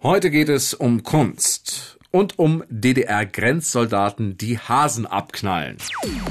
Heute geht es um Kunst und um DDR-Grenzsoldaten, die Hasen abknallen.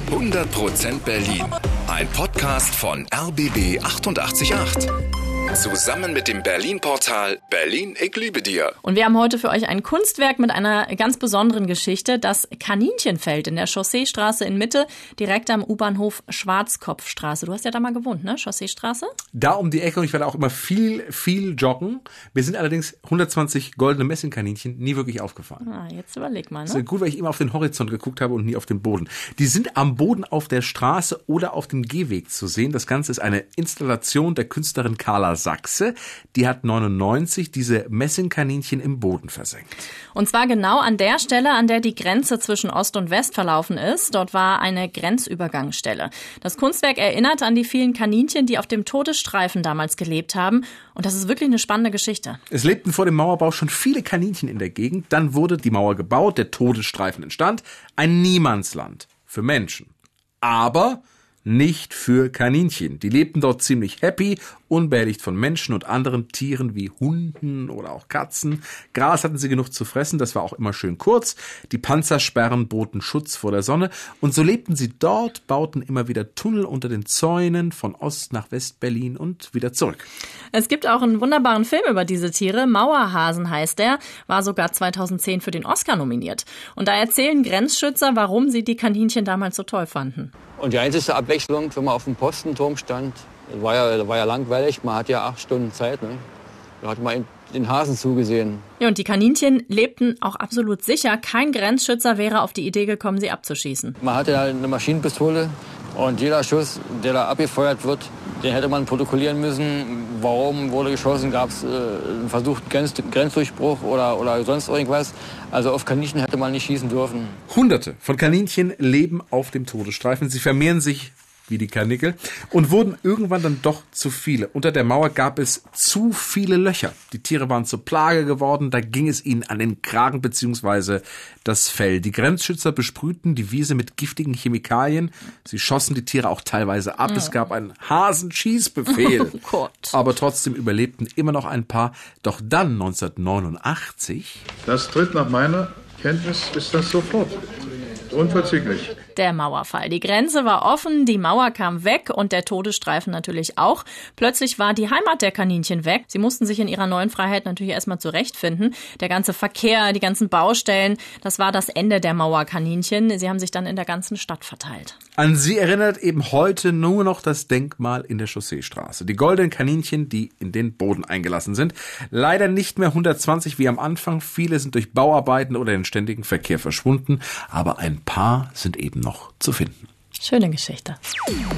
100% Berlin. Ein Podcast von RBB 888. Zusammen mit dem Berlin-Portal Berlin, ich liebe dir. Und wir haben heute für euch ein Kunstwerk mit einer ganz besonderen Geschichte. Das Kaninchenfeld in der Chausseestraße in Mitte, direkt am U-Bahnhof Schwarzkopfstraße. Du hast ja da mal gewohnt, ne? Chausseestraße? Da um die Ecke und ich werde auch immer viel, viel joggen. Mir sind allerdings 120 goldene Messingkaninchen nie wirklich aufgefallen. Ah, jetzt überleg mal, Das ne? ist gut, weil ich immer auf den Horizont geguckt habe und nie auf den Boden. Die sind am Boden auf der Straße oder auf dem Gehweg zu sehen. Das Ganze ist eine Installation der Künstlerin Carla Sachse. Die hat 99 diese Messingkaninchen im Boden versenkt. Und zwar genau an der Stelle, an der die Grenze zwischen Ost und West verlaufen ist. Dort war eine Grenzübergangsstelle. Das Kunstwerk erinnert an die vielen Kaninchen, die auf dem Todesstreifen damals gelebt haben. Und das ist wirklich eine spannende Geschichte. Es lebten vor dem Mauerbau schon viele Kaninchen in der Gegend. Dann wurde die Mauer gebaut, der Todesstreifen entstand. Ein Niemandsland für Menschen. Aber nicht für Kaninchen. Die lebten dort ziemlich happy, unbehelligt von Menschen und anderen Tieren wie Hunden oder auch Katzen. Gras hatten sie genug zu fressen, das war auch immer schön kurz. Die Panzersperren boten Schutz vor der Sonne. Und so lebten sie dort, bauten immer wieder Tunnel unter den Zäunen von Ost nach West-Berlin und wieder zurück. Es gibt auch einen wunderbaren Film über diese Tiere. Mauerhasen heißt der, war sogar 2010 für den Oscar nominiert. Und da erzählen Grenzschützer, warum sie die Kaninchen damals so toll fanden. Und die einzige Abwechslung, wenn man auf dem Postenturm stand, war ja, war ja langweilig, man hat ja acht Stunden Zeit. Ne? Da hat man den Hasen zugesehen. Ja, und die Kaninchen lebten auch absolut sicher. Kein Grenzschützer wäre auf die Idee gekommen, sie abzuschießen. Man hatte ja eine Maschinenpistole und jeder Schuss, der da abgefeuert wird, den hätte man protokollieren müssen. Warum wurde geschossen? Gab es äh, einen versuchten Grenz Grenzdurchbruch oder, oder sonst irgendwas? Also auf Kaninchen hätte man nicht schießen dürfen. Hunderte von Kaninchen leben auf dem Todesstreifen. Sie vermehren sich wie die Karnickel und wurden irgendwann dann doch zu viele. Unter der Mauer gab es zu viele Löcher. Die Tiere waren zur Plage geworden, da ging es ihnen an den Kragen beziehungsweise das Fell. Die Grenzschützer besprühten die Wiese mit giftigen Chemikalien. Sie schossen die Tiere auch teilweise ab. Es gab einen Hasenschießbefehl. Oh Gott. Aber trotzdem überlebten immer noch ein paar. Doch dann 1989 Das tritt nach meiner Kenntnis ist das sofort. Unverzüglich. Der Mauerfall. Die Grenze war offen, die Mauer kam weg und der Todesstreifen natürlich auch. Plötzlich war die Heimat der Kaninchen weg. Sie mussten sich in ihrer neuen Freiheit natürlich erstmal zurechtfinden. Der ganze Verkehr, die ganzen Baustellen, das war das Ende der Mauerkaninchen. Sie haben sich dann in der ganzen Stadt verteilt. An sie erinnert eben heute nur noch das Denkmal in der Chausseestraße. Die goldenen Kaninchen, die in den Boden eingelassen sind. Leider nicht mehr 120 wie am Anfang. Viele sind durch Bauarbeiten oder den ständigen Verkehr verschwunden. Aber ein paar sind eben noch zu finden. Schöne Geschichte.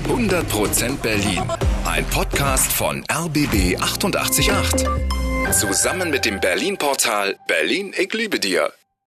100% Berlin. Ein Podcast von RBB 888. Zusammen mit dem Berlin-Portal Berlin, ich liebe dir.